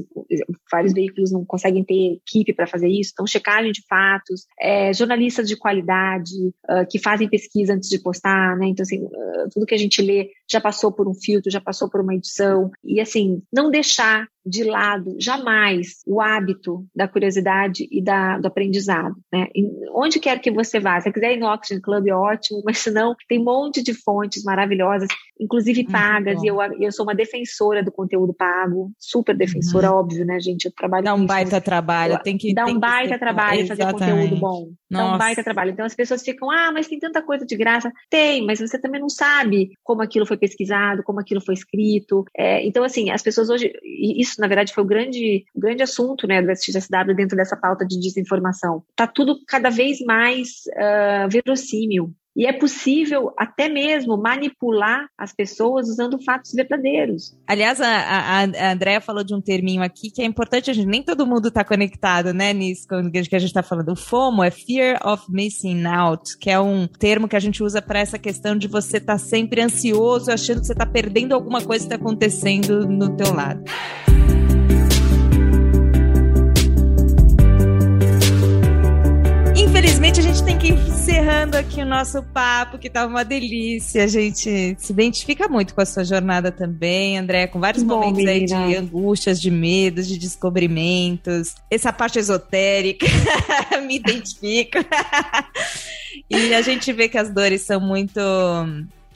vários veículos não conseguem ter equipe para fazer isso. Então, checagem de fatos, é, jornalistas de qualidade uh, que fazem pesquisa antes de postar, né? Então, assim, uh, tudo que a gente lê já passou por um filtro, já passou por uma edição. E, assim, não deixar de lado jamais o hábito da curiosidade e da, do aprendizado. Né? E onde quer que você vá, se você quiser ir no Oxygen Club, é ótimo, mas se não, tem um monte de fontes maravilhosas, inclusive pagas, e eu, eu sou uma defensora do conteúdo pago, super defensora, uhum. óbvio, né, gente? Eu trabalho Dá um baita trabalho, tem que Dá um baita trabalho fazer conteúdo bom. Nossa. Dá um baita trabalho. Então as pessoas ficam, ah, mas tem tanta coisa de graça. Tem, mas você também não sabe como aquilo foi pesquisado, como aquilo foi escrito. É, então, assim, as pessoas hoje, isso isso, na verdade, foi o grande, o grande assunto né, do SXSW dentro dessa pauta de desinformação. Está tudo cada vez mais uh, verossímil. E é possível até mesmo manipular as pessoas usando fatos verdadeiros. Aliás, a, a, a Andrea falou de um terminho aqui que é importante, a gente, nem todo mundo está conectado, né, nisso que a gente está falando. O FOMO é Fear of Missing Out, que é um termo que a gente usa para essa questão de você estar tá sempre ansioso, achando que você está perdendo alguma coisa que está acontecendo no teu lado. Infelizmente, a gente tem que ir encerrando aqui o nosso papo, que tá uma delícia. A gente se identifica muito com a sua jornada também, André, com vários Bom, momentos aí de angústias, de medos, de descobrimentos. Essa parte esotérica me identifica. e a gente vê que as dores são muito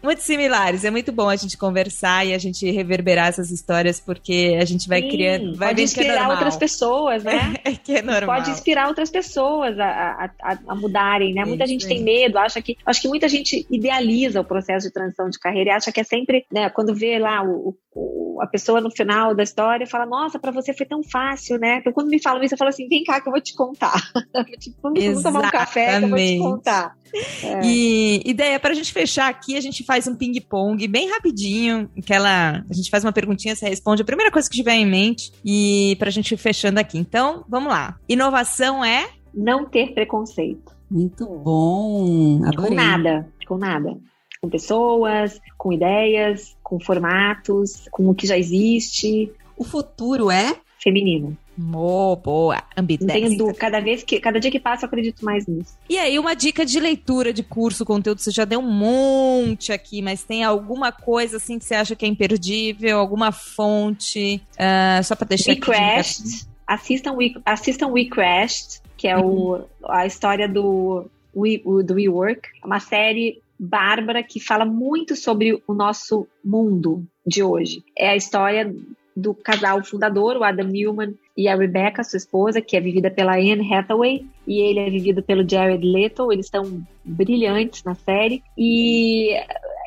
muito similares. É muito bom a gente conversar e a gente reverberar essas histórias, porque a gente vai Sim, criando. Vai pode é inspirar é outras pessoas, né? É, que é normal. Pode inspirar outras pessoas a, a, a mudarem, né? Muita gente tem medo, acha que. Acho que muita gente idealiza o processo de transição de carreira e acha que é sempre, né? Quando vê lá o, o a pessoa no final da história fala, nossa, para você foi tão fácil, né? Então, quando me falam isso, eu falo assim, vem cá que eu vou te contar. tipo, vamos tomar um café que eu vou te contar. É. E ideia para a gente fechar aqui, a gente faz um ping-pong bem rapidinho, aquela, a gente faz uma perguntinha, você responde a primeira coisa que tiver em mente e para a gente ir fechando aqui. Então, vamos lá. Inovação é não ter preconceito. Muito bom. Adorei. Com nada, com nada. Com pessoas, com ideias, com formatos, com o que já existe. O futuro é feminino. Oh, boa. Não tenho dúvida. Cada vez que, cada dia que passa, eu acredito mais nisso. E aí, uma dica de leitura de curso, conteúdo, você já deu um monte aqui, mas tem alguma coisa assim que você acha que é imperdível, alguma fonte, uh, só para deixar We aqui. Crashed. Assistam We, assistam We Crashed, que é uhum. o, a história do, We, do WeWork. É uma série bárbara que fala muito sobre o nosso mundo de hoje. É a história do casal fundador, o Adam Newman e a Rebecca, sua esposa, que é vivida pela Anne Hathaway, e ele é vivido pelo Jared Leto. Eles estão brilhantes na série e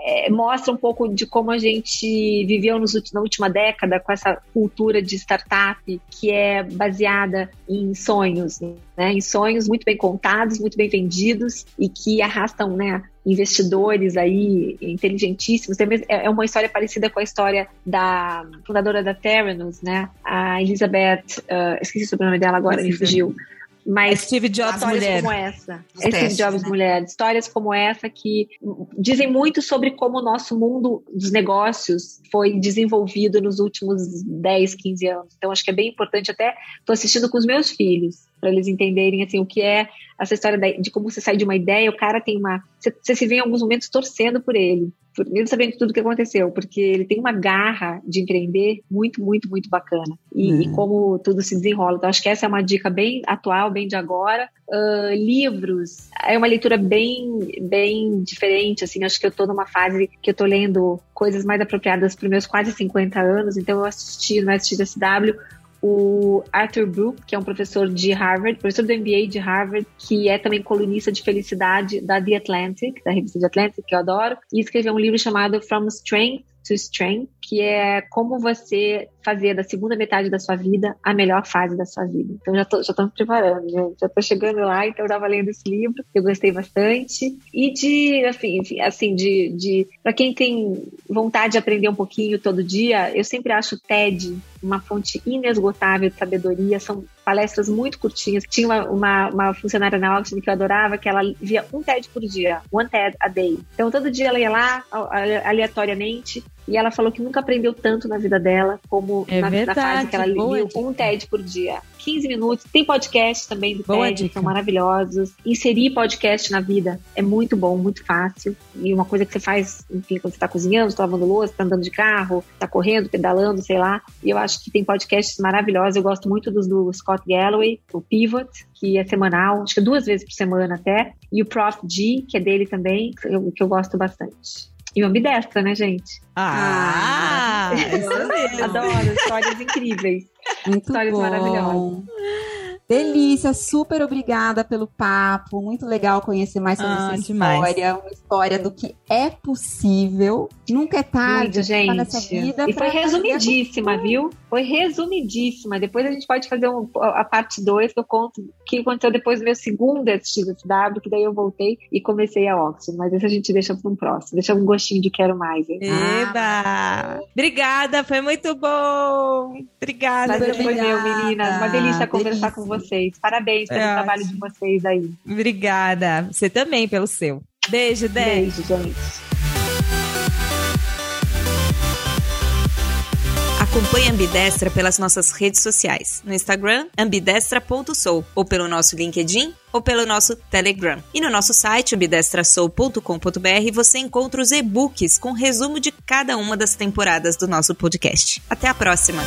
é, mostra um pouco de como a gente viveu nos, na última década com essa cultura de startup que é baseada em sonhos, né? em sonhos muito bem contados, muito bem vendidos e que arrastam né, investidores aí inteligentíssimos. É, é uma história parecida com a história da fundadora da Theranos, né? A Elizabeth, uh, esqueci o sobrenome dela agora, me fugiu. Mas é Steve Jobs histórias mulher. como essa. É Steve Jobs né? mulher. Histórias como essa que dizem muito sobre como o nosso mundo dos negócios foi desenvolvido nos últimos 10, 15 anos. Então, acho que é bem importante. Até estou assistindo com os meus filhos para eles entenderem assim o que é essa história de como você sai de uma ideia, o cara tem uma. Você, você se vê em alguns momentos torcendo por ele, mesmo sabendo tudo o que aconteceu, porque ele tem uma garra de empreender muito, muito, muito bacana. e, uhum. e, como tudo se desenrola. Então, acho que essa é uma dica bem atual, bem de agora. Uh, livros, é uma leitura bem, bem diferente, assim, acho que eu estou numa fase que eu estou lendo coisas mais apropriadas para meus quase 50 anos, então eu assisti no SXSW o Arthur Brooke, que é um professor de Harvard, professor do MBA de Harvard, que é também colunista de felicidade da The Atlantic, da revista The Atlantic, que eu adoro, e escreveu um livro chamado From Strength to Strength, que é como você fazer da segunda metade da sua vida a melhor fase da sua vida. Então já tô, já tô me preparando, gente. Já tô chegando lá, então eu tava lendo esse livro, eu gostei bastante. E de, assim, assim de, de para quem tem vontade de aprender um pouquinho todo dia, eu sempre acho o TED uma fonte inesgotável de sabedoria. São palestras muito curtinhas. Tinha uma, uma, uma funcionária na Oxford que eu adorava, que ela via um TED por dia, one TED a day. Então todo dia ela ia lá, aleatoriamente, e ela falou que nunca aprendeu tanto na vida dela como é na, verdade, na fase que ela lia um TED por dia. 15 minutos. Tem podcast também do Boa TED, que são maravilhosos. Inserir podcast na vida é muito bom, muito fácil. E uma coisa que você faz, enfim, quando você está cozinhando, está lavando louça, está andando de carro, está correndo, pedalando, sei lá. E eu acho que tem podcasts maravilhosos. Eu gosto muito dos do Scott Galloway, o Pivot, que é semanal, acho que duas vezes por semana até. E o Prof. G, que é dele também, que eu, que eu gosto bastante. E o ambidestra, né, gente? Ah! ah adoro, histórias incríveis. Muito histórias bom. maravilhosas. Delícia, super obrigada pelo papo. Muito legal conhecer mais sobre ah, essa demais. história. Uma história do que é possível. Nunca é tarde Muito, gente. nessa vida. E foi resumidíssima, viu? Foi resumidíssima. Depois a gente pode fazer um, a parte 2 que eu conto o que aconteceu depois do meu segundo SXSW, que daí eu voltei e comecei a Oxford. Mas esse a gente deixa para um próximo. Deixa um gostinho de quero mais. Hein? Eba! Ah. Obrigada, foi muito bom. Obrigada. Mas foi meu, meninas. Uma delícia conversar com você vocês. Parabéns pelo é trabalho ótimo. de vocês aí. Obrigada. Você também pelo seu. Beijo, Dé. Beijo, gente. Acompanhe a Ambidestra pelas nossas redes sociais. No Instagram, ambidestra.sou, ou pelo nosso LinkedIn, ou pelo nosso Telegram. E no nosso site, ambidestrasou.com.br, você encontra os e-books com resumo de cada uma das temporadas do nosso podcast. Até a próxima!